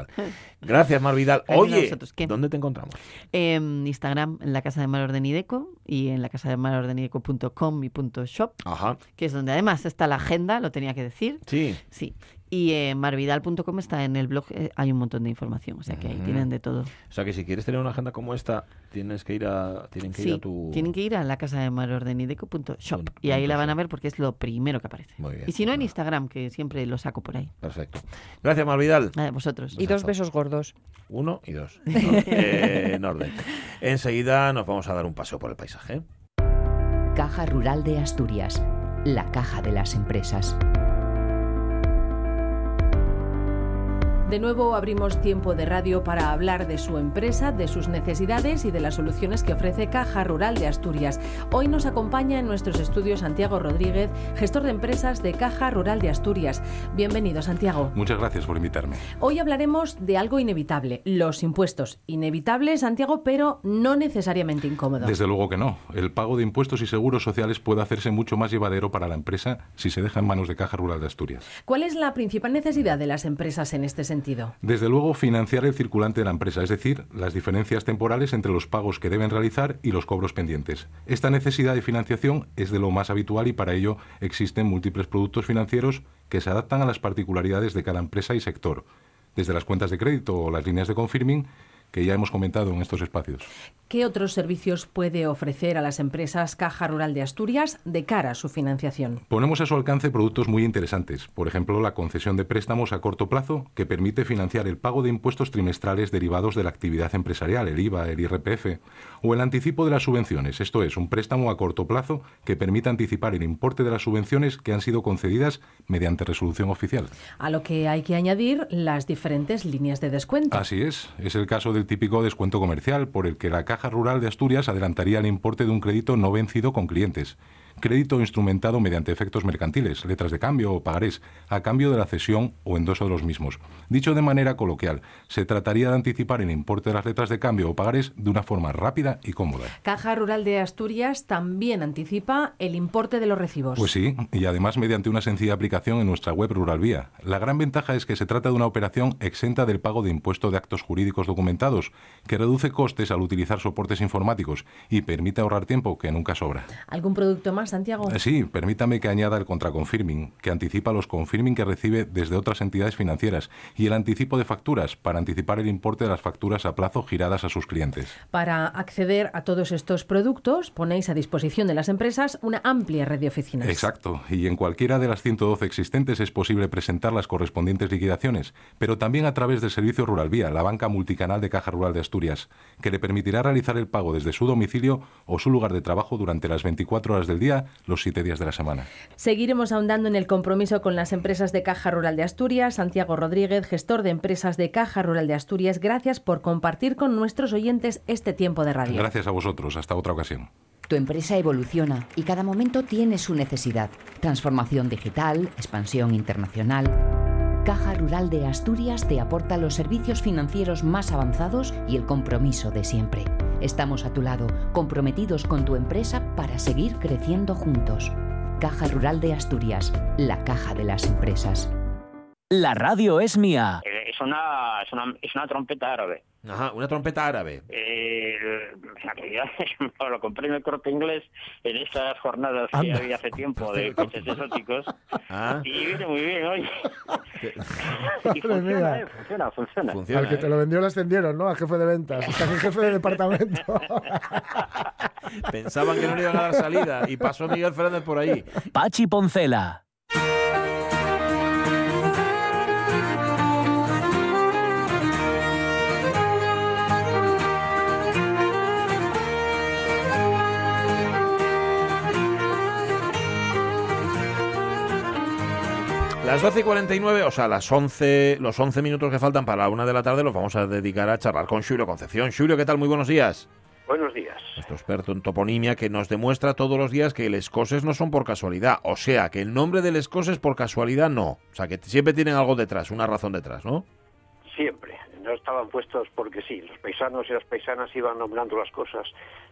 Gracias, Mar Vidal. Oye. ¿dónde te encontramos? En Instagram, en la casa de Mar Ordenideco y en la casa de marordenideco.com y punto .shop, Ajá, que es donde además está la agenda, lo tenía que decir. sí. Sí. Y en marvidal.com está en el blog, eh, hay un montón de información, o sea que ahí tienen de todo. O sea que si quieres tener una agenda como esta, tienes que ir a, tienen que ir Sí, a tu... tienen que ir a la casa de marordenideco.shop y ahí la van a ver porque es lo primero que aparece. Muy bien, y si no, en. Instagram, que siempre lo saco por ahí. Perfecto. Gracias, Mar Vidal. Nada, vosotros. Y dos besos gordos. Uno y dos. No, eh, en orden. Enseguida nos vamos a dar un paseo por el paisaje. Caja Rural de Asturias, la caja de las empresas. De nuevo abrimos tiempo de radio para hablar de su empresa, de sus necesidades y de las soluciones que ofrece Caja Rural de Asturias. Hoy nos acompaña en nuestros estudios Santiago Rodríguez, gestor de empresas de Caja Rural de Asturias. Bienvenido, Santiago. Muchas gracias por invitarme. Hoy hablaremos de algo inevitable, los impuestos. Inevitable, Santiago, pero no necesariamente incómodo. Desde luego que no. El pago de impuestos y seguros sociales puede hacerse mucho más llevadero para la empresa si se deja en manos de Caja Rural de Asturias. ¿Cuál es la principal necesidad de las empresas en este sentido? Desde luego, financiar el circulante de la empresa, es decir, las diferencias temporales entre los pagos que deben realizar y los cobros pendientes. Esta necesidad de financiación es de lo más habitual y para ello existen múltiples productos financieros que se adaptan a las particularidades de cada empresa y sector, desde las cuentas de crédito o las líneas de confirming que ya hemos comentado en estos espacios. ¿Qué otros servicios puede ofrecer a las empresas Caja Rural de Asturias de cara a su financiación? Ponemos a su alcance productos muy interesantes, por ejemplo la concesión de préstamos a corto plazo que permite financiar el pago de impuestos trimestrales derivados de la actividad empresarial, el IVA, el IRPF, o el anticipo de las subvenciones, esto es, un préstamo a corto plazo que permite anticipar el importe de las subvenciones que han sido concedidas mediante resolución oficial. A lo que hay que añadir las diferentes líneas de descuento. Así es, es el caso del típico descuento comercial por el que la Caja Rural de Asturias adelantaría el importe de un crédito no vencido con clientes. Crédito instrumentado mediante efectos mercantiles, letras de cambio o pagarés, a cambio de la cesión o endoso de los mismos. Dicho de manera coloquial, se trataría de anticipar el importe de las letras de cambio o pagarés de una forma rápida y cómoda. Caja Rural de Asturias también anticipa el importe de los recibos. Pues sí, y además mediante una sencilla aplicación en nuestra web Rural Vía. La gran ventaja es que se trata de una operación exenta del pago de impuesto de actos jurídicos documentados, que reduce costes al utilizar soportes informáticos y permite ahorrar tiempo que nunca sobra. ¿Algún producto más, Santiago? Eh, Sí, permítame que añada el contraconfirming, que anticipa los confirming que recibe desde otras entidades financieras y el anticipo de facturas para anticipar el importe de las facturas a plazo giradas a sus clientes. Para acceder a todos estos productos, ponéis a disposición de las empresas una amplia red de oficinas. Exacto, y en cualquiera de las 112 existentes es posible presentar las correspondientes liquidaciones, pero también a través del servicio Rural Vía, la banca multicanal de Caja Rural de Asturias, que le permitirá realizar el pago desde su domicilio o su lugar de trabajo durante las 24 horas del día, los 7 días de la semana. Seguiremos ahondando en el compromiso con las empresas de Caja Rural de Asturias. Santiago Rodríguez, gestor de empresas de Caja Rural de Asturias, gracias por compartir con nuestros oyentes este tiempo de radio. Gracias a vosotros, hasta otra ocasión. Tu empresa evoluciona y cada momento tiene su necesidad. Transformación digital, expansión internacional. Caja Rural de Asturias te aporta los servicios financieros más avanzados y el compromiso de siempre. Estamos a tu lado, comprometidos con tu empresa para seguir creciendo juntos. Caja Rural de Asturias, la caja de las empresas. La radio es mía. Es una, es una, es una trompeta árabe. Ajá, una trompeta árabe. Eh, en realidad lo compré en el corte inglés en esas jornadas que Anda. había hace tiempo de coches exóticos. Ah. Y viene muy bien, oye. y funciona, eh, funciona, funciona. Funciona, Al que ¿eh? te lo vendió lo ascendieron, ¿no? Al jefe de ventas. Aquí el jefe de departamento. Pensaban que no le iban a dar salida y pasó Miguel Fernández por ahí. Pachi Poncela. Las 12 y 49, o sea, las 11, los 11 minutos que faltan para la una de la tarde los vamos a dedicar a charlar con Julio Concepción. Julio, ¿qué tal? Muy buenos días. Buenos días. Nuestro experto en toponimia que nos demuestra todos los días que el escoses no son por casualidad. O sea, que el nombre del escoses por casualidad no. O sea, que siempre tienen algo detrás, una razón detrás, ¿no? Siempre. No estaban puestos porque sí. Los paisanos y las paisanas iban nombrando las cosas.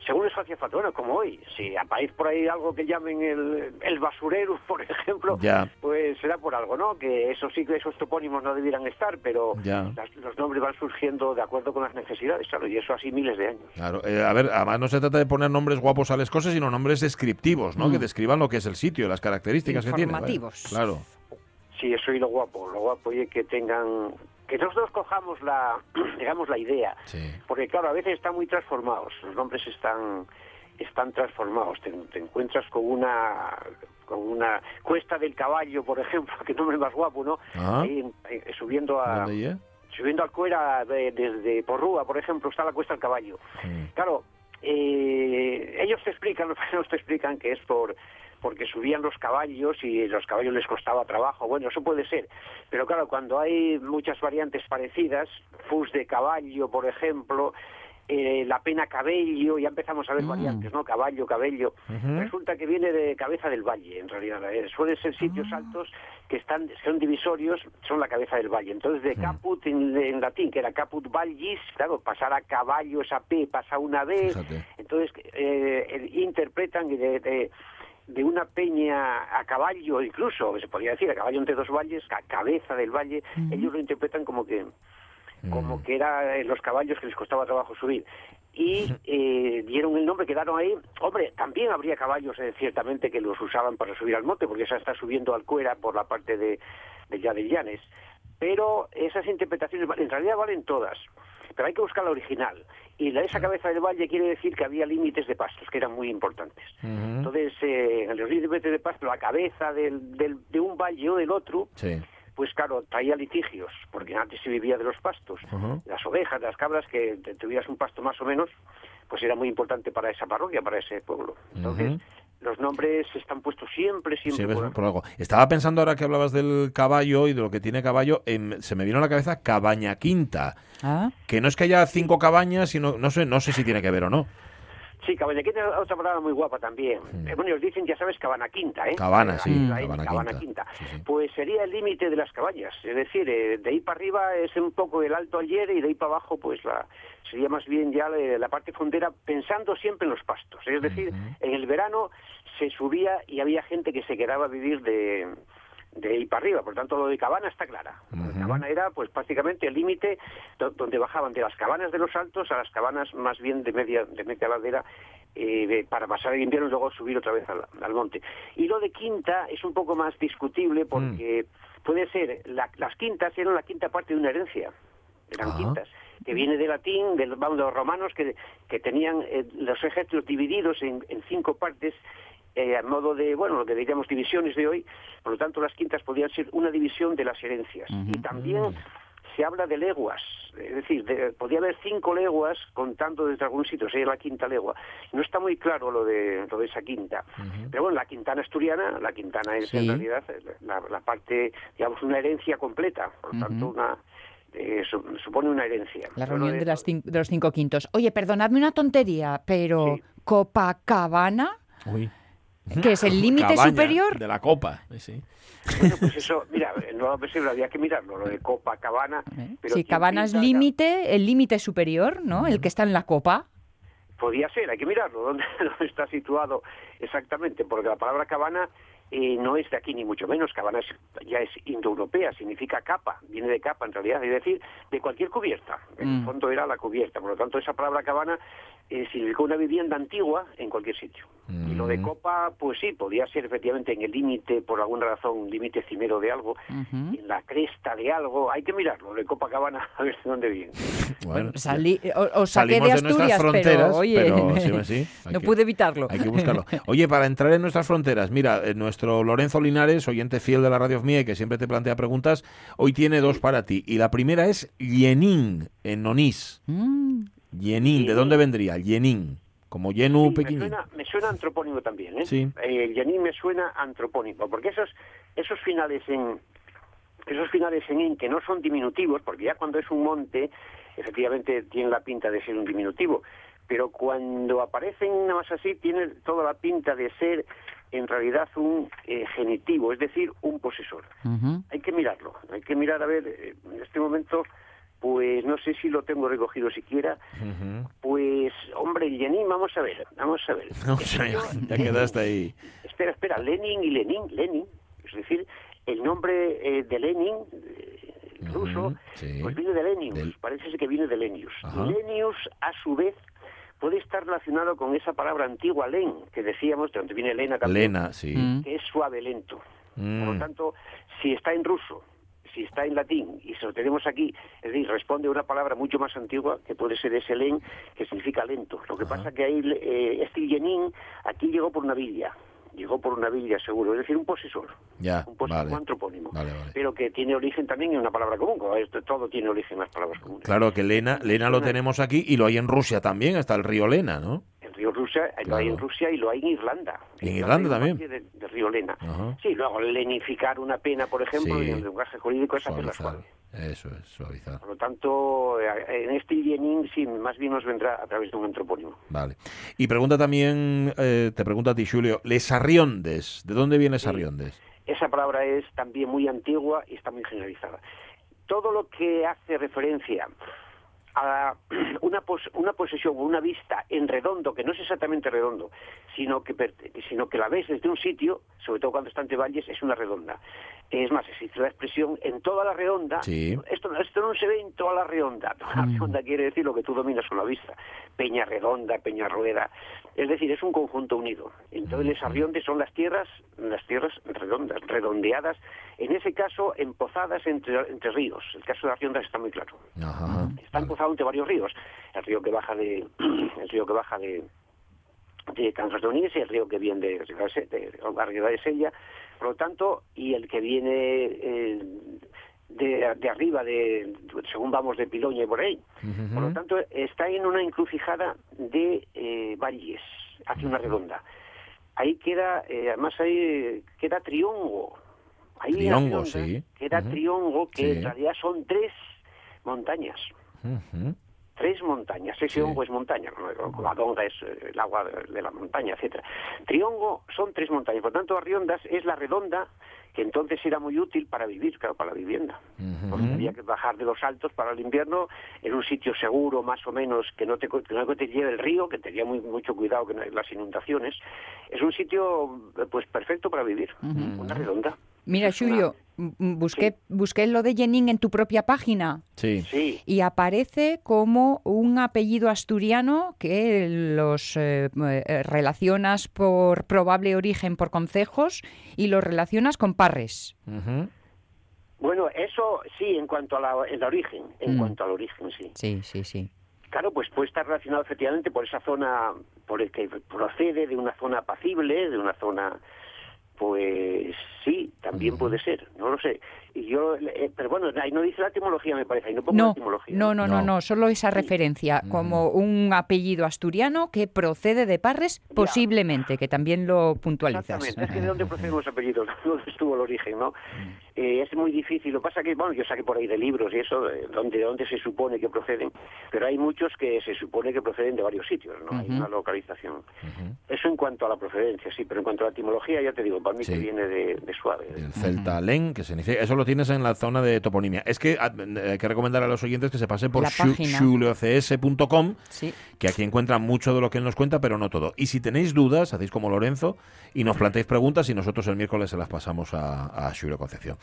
Según les hacía falta, bueno, como hoy. Si aparece por ahí algo que llamen el, el basurero, por ejemplo, Ya. pues será por algo, ¿no? Que eso sí que esos topónimos no debieran estar, pero Ya. las- los nombres van surgiendo de acuerdo con las necesidades, claro, y eso así miles de años. Claro, eh, a ver, además no se trata de poner nombres guapos al escoses, sino nombres descriptivos, ¿no? Que describan lo que es el sitio, las características que tiene. Informativos. Claro. Sí, eso y lo guapo, lo guapo y que tengan, que nosotros cojamos la, digamos, la idea, Sí. porque claro, a veces están muy transformados, los nombres están, están transformados, te, te encuentras con una, con una cuesta del caballo, por ejemplo, que nombre más guapo, ¿no? Ah. Ahí, eh, subiendo a, subiendo al Cuera de- desde Porrúa, por ejemplo, está la cuesta del caballo. Claro, eh, ellos te explican, los te explican que es por porque subían los caballos y los caballos les costaba trabajo. Bueno, eso puede ser. Pero claro, cuando hay muchas variantes parecidas, fus de caballo, por ejemplo, eh, la pena cabello, ya empezamos a ver variantes, ¿no? Caballo, cabello. Resulta que viene de cabeza del valle, en realidad. Eh, suelen ser sitios altos que están son divisorios, son la cabeza del valle. Entonces, de caput en, en latín, que era caput vallis, claro, pasar a caballo esa P, pasa una B. Fíjate. Entonces, eh, interpretan de, de, de una peña a caballo, incluso, se podría decir, a caballo entre dos valles, a cabeza del valle, ellos lo interpretan como que como que era eh, los caballos que les costaba trabajo subir. Y eh, dieron el nombre, quedaron ahí. Hombre, también habría caballos, eh, ciertamente, que los usaban para subir al monte, porque esa está subiendo al cuera por la parte de, de ya de Llanes. Pero esas interpretaciones, en realidad valen todas. Pero hay que buscar la original. Y la, esa cabeza del valle quiere decir que había límites de pastos, que eran muy importantes. Entonces, eh, en los límites de pasto, la cabeza del, del- de un valle o del otro, Sí. pues claro, traía litigios, porque antes se vivía de los pastos. Las ovejas, las cabras, que tuvieras un pasto más o menos, pues era muy importante para esa parroquia, para ese pueblo. Entonces. Los nombres están puestos siempre, siempre. Sí, por- por algo. Estaba pensando ahora que hablabas del caballo y de lo que tiene caballo, em, se me vino a la cabeza Cabaña Quinta. Ah, Que no es que haya cinco cabañas, sino no sé, no sé si tiene que ver o no. Sí, Cabañaquinta es otra palabra muy guapa también. Eh, bueno, ellos dicen, ya sabes, Cabana Quinta, ¿eh? Cabana, Eh, sí, Cabana Cabana Quinta. Quinta. Sí, sí. Pues sería el límite de las cabañas. Es decir, eh, de ahí para arriba es un poco el alto ayer y de ahí para abajo, pues la sería más bien ya la, la parte frontera, pensando siempre en los pastos. Es decir, en el verano se subía y había gente que se quedaba a vivir de de ahí para arriba, por tanto lo de Cabana está clara. Cabana era pues prácticamente el límite do- donde bajaban de las cabanas de los altos a las cabanas más bien de media de media ladera eh, de- para pasar el invierno y luego subir otra vez al, al monte. Y lo de quinta es un poco más discutible porque puede ser, la- las quintas eran la quinta parte de una herencia, eran quintas, que viene de latín, del, vamos, de los romanos que, que tenían eh, los ejércitos divididos en, en cinco partes eh, a modo de, bueno, lo que diríamos divisiones de hoy, por lo tanto las quintas podían ser una división de las herencias. Y también se habla de leguas, es decir, de- podía haber cinco leguas contando desde algún sitio, sería la quinta legua. No está muy claro lo de, lo de esa quinta. Pero bueno, la quintana asturiana, la quintana es en realidad la, la parte, digamos, una herencia completa, por lo tanto, una, eh, su- supone una herencia. La reunión de, las cin- de los cinco quintos. Oye, perdonadme una tontería, pero Copacabana, Uy. Que es el límite superior. De la copa. Sí. Bueno, pues eso, mira, no lo había que mirarlo, lo de Copacabana. Pero Si ¿quién Cabana es límite, el límite superior, ¿no? El que está en la copa. Podía ser, hay que mirarlo, dónde, dónde está situado exactamente, porque la palabra cabana eh, no es de aquí ni mucho menos, cabana es- ya es indoeuropea, significa capa, viene de capa en realidad, es decir, de cualquier cubierta, en el Mm. fondo era la cubierta, por lo tanto esa palabra cabana eh, significa una vivienda antigua en cualquier sitio. Y lo de copa, pues sí, podía ser efectivamente en el límite, por alguna razón, un límite cimero de algo, en la cresta de algo, hay que mirarlo, lo de Copacabana, a ver de dónde viene. Bueno, Salí, o- os saqué Salimos de de nuestras Asturias, fronteras, pero oye, pero sí, sí, hay no que- pude evitarlo. Hay que buscarlo. Oye, para entrar en nuestras fronteras, mira, eh, nuestro Lorenzo Linares, oyente fiel de la Radio Mía y que siempre te plantea preguntas, hoy tiene dos para ti. Y la primera es Yenin, en Onís. Mm. Yenin, ¿de dónde vendría? Yenin, como Yenu Sí, me pequeñín. suena, me suena antropónimo también, ¿eh? Sí. Eh, el Yanin me suena antropónimo, porque esos, esos finales en esos finales en in que no son diminutivos, porque ya cuando es un monte, efectivamente tiene la pinta de ser un diminutivo, pero cuando aparecen nada más así, tiene toda la pinta de ser en realidad un eh, genitivo, es decir, un posesor. Hay que mirarlo, hay que mirar, a ver, eh, en este momento, pues no sé si lo tengo recogido siquiera, pues, hombre, Lenin, vamos a ver, vamos a ver. Sea, ya quedaste ahí. Espera, espera, Lenin y Lenin, Lenin, es decir, el nombre eh, de Lenin, eh, ruso, sí. pues viene de Lenius, parece que viene de Lenius. Ajá. Lenius, a su vez, puede estar relacionado con esa palabra antigua, len, que decíamos, de donde viene Lena también, Lena, sí. que es suave, lento. Por lo Mm. tanto, si está en ruso, si está en latín y se lo tenemos aquí, es decir, responde a una palabra mucho más antigua que puede ser ese len, que significa lento. Lo que pasa que ahí eh, este Yenin aquí llegó por una villa, llegó por una villa seguro, es decir, un posesor, Ya, un posesor vale. antropónimo, Vale, vale. pero que tiene origen también en una palabra común, esto, todo tiene origen en las palabras comunes. Claro que Lena, Lena lo tenemos aquí y lo hay en Rusia también, hasta el río Lena, ¿no? El río Rusia, lo hay en. Rusia y lo hay en Irlanda. ¿Y en Irlanda una también? de- del río Lena. Ajá. Sí, luego lenificar una pena, por ejemplo, Sí. en el lenguaje jurídico es hacerla suave. Eso es, suavizar. Por lo tanto, eh, en este Yenin sí, más bien nos vendrá a través de un antropónimo. Vale. Y pregunta también, eh, te pregunta a ti, Julio, Les Arriondes, ¿de dónde viene Sarriondes? Esa palabra es también muy antigua y está muy generalizada. Todo lo que hace referencia a una, pos- una posesión o una vista en redondo, que no es exactamente redondo, sino que, sino que la ves desde un sitio, sobre todo cuando está entre valles, es una redonda. Es más, existe la expresión en toda la redonda. Sí. Esto, esto no se ve en toda la redonda. Toda la redonda quiere decir lo que tú dominas con la vista. Peña redonda, peña rueda. Es decir, es un conjunto unido. Entonces, les arriondes son las tierras, las tierras redondas, redondeadas, en ese caso, empozadas entre, entre ríos. El caso de Arriondas está muy claro. Ajá. Está empozado entre varios ríos. El río que baja de, el río que baja de, de Cangas de Onís y el río que viene de, de, Ribadesella de Sella. Por lo tanto, y el que viene eh, de, de arriba, de, según vamos de Piloña y por ahí. Por lo tanto, está en una encrucijada de eh, valles, hace una redonda. Ahí queda, eh, además ahí queda Triongo. Ahí en la Triongo, redonda sí. Queda Ujú. Triongo, que Sí. en realidad son tres montañas. Tres montañas. Ese hongo es montaña, la donga es eh, el agua de, la montaña, etcétera. Triongo son tres montañas. Por tanto, Arriondas es la redonda que entonces era muy útil para vivir, claro, para la vivienda. Porque había que bajar de los altos para el invierno en un sitio seguro, más o menos, que no te, que no te lleve el río, que tenía muy, mucho cuidado con las inundaciones. Es un sitio, pues, perfecto para vivir. Una redonda. Mira, Julio, busqué, busqué lo de Jenin en tu propia página Sí. Sí, y aparece como un apellido asturiano que los eh, eh, relacionas por probable origen por concejos y los relacionas con Parres. Bueno, eso sí, en cuanto a la, el origen, en Mm. cuanto al origen, sí. Sí, sí, sí. Claro, pues puede estar relacionado efectivamente por esa zona, por el que procede de una zona apacible, de una zona, pues sí, también puede ser, no lo sé. Y yo, eh, pero bueno, ahí no dice la etimología, me parece, ahí no pongo la No, etimología. no, no, no, No. no, solo esa referencia como un apellido asturiano que procede de Parres, posiblemente, que también lo puntualizas. Exactamente, es que de dónde proceden los apellidos, dónde estuvo el origen, ¿no? Eh, es muy difícil, lo que pasa que, bueno, yo saqué por ahí de libros y eso, de dónde, de dónde se supone que proceden, pero hay muchos que se supone que proceden de varios sitios, ¿no? Hay una localización. Eso en cuanto a la procedencia, sí, pero en cuanto a la etimología, ya te digo, para mí Sí. que viene de, de suave. El celta len, que significa... Eso lo tienes en la zona de toponimia. Es que ah, hay que recomendar a los oyentes que se pasen por Sí. que aquí encuentran mucho de lo que él nos cuenta, pero no todo. Y si tenéis dudas, hacéis como Lorenzo y nos planteáis preguntas y nosotros el miércoles se las pasamos a, a Julio Concepción.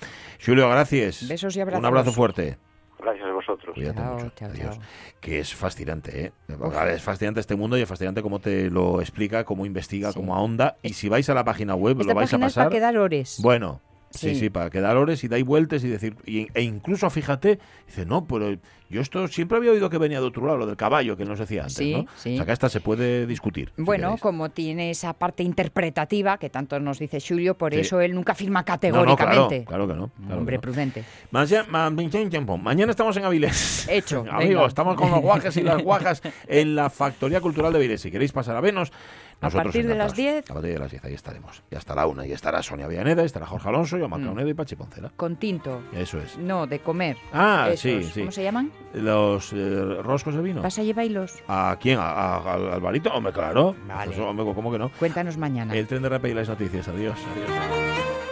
Julio, gracias. Besos y abrazos. Un abrazo fuerte. Gracias a vosotros. Cuídate Chao, mucho. chao, Adiós. chao. Que es fascinante, ¿eh? Es fascinante este mundo y es fascinante cómo te lo explica, cómo investiga, Sí. cómo ahonda. Y si vais a la página web, Esta lo vais a página es para pasar. quedar ores. Bueno, sí, sí, para quedar horas y dais vueltas y decir. y- e incluso, fíjate, dice, no, pero yo esto siempre había oído que venía de otro lado, lo del caballo, que nos decía antes, Sí, ¿no? sí. O sea, que hasta se puede discutir. Bueno, como tiene esa parte interpretativa que tanto nos dice Julio, por Sí. eso él nunca firma No, no, claro, categóricamente. claro que no. claro Hombre que no. prudente. Mañana, ma- mañana estamos en Avilés. Hecho, Amigos, venga. estamos con los guajes y las guajas en la Factoría Cultural de Avilés. Si queréis pasar a vernos, A nosotros partir de las encantados. 10. A partir de las 10, ahí estaremos. Y hasta la una. Y estará Sonia Villaneda, estará Jorge Alonso, yo, Macaonedo y Pachi Poncela. Con tinto. Eso es. No, de comer. Ah, Esos, sí, sí. ¿Cómo se llaman? Los eh, roscos de vino. ¿Vas a llevarlos? ¿A quién? ¿A, a- al? Hombre, claro. Vale. Pues, hombre, ¿cómo que no? Cuéntanos mañana. El tren de rap y las noticias. Adiós. Adiós.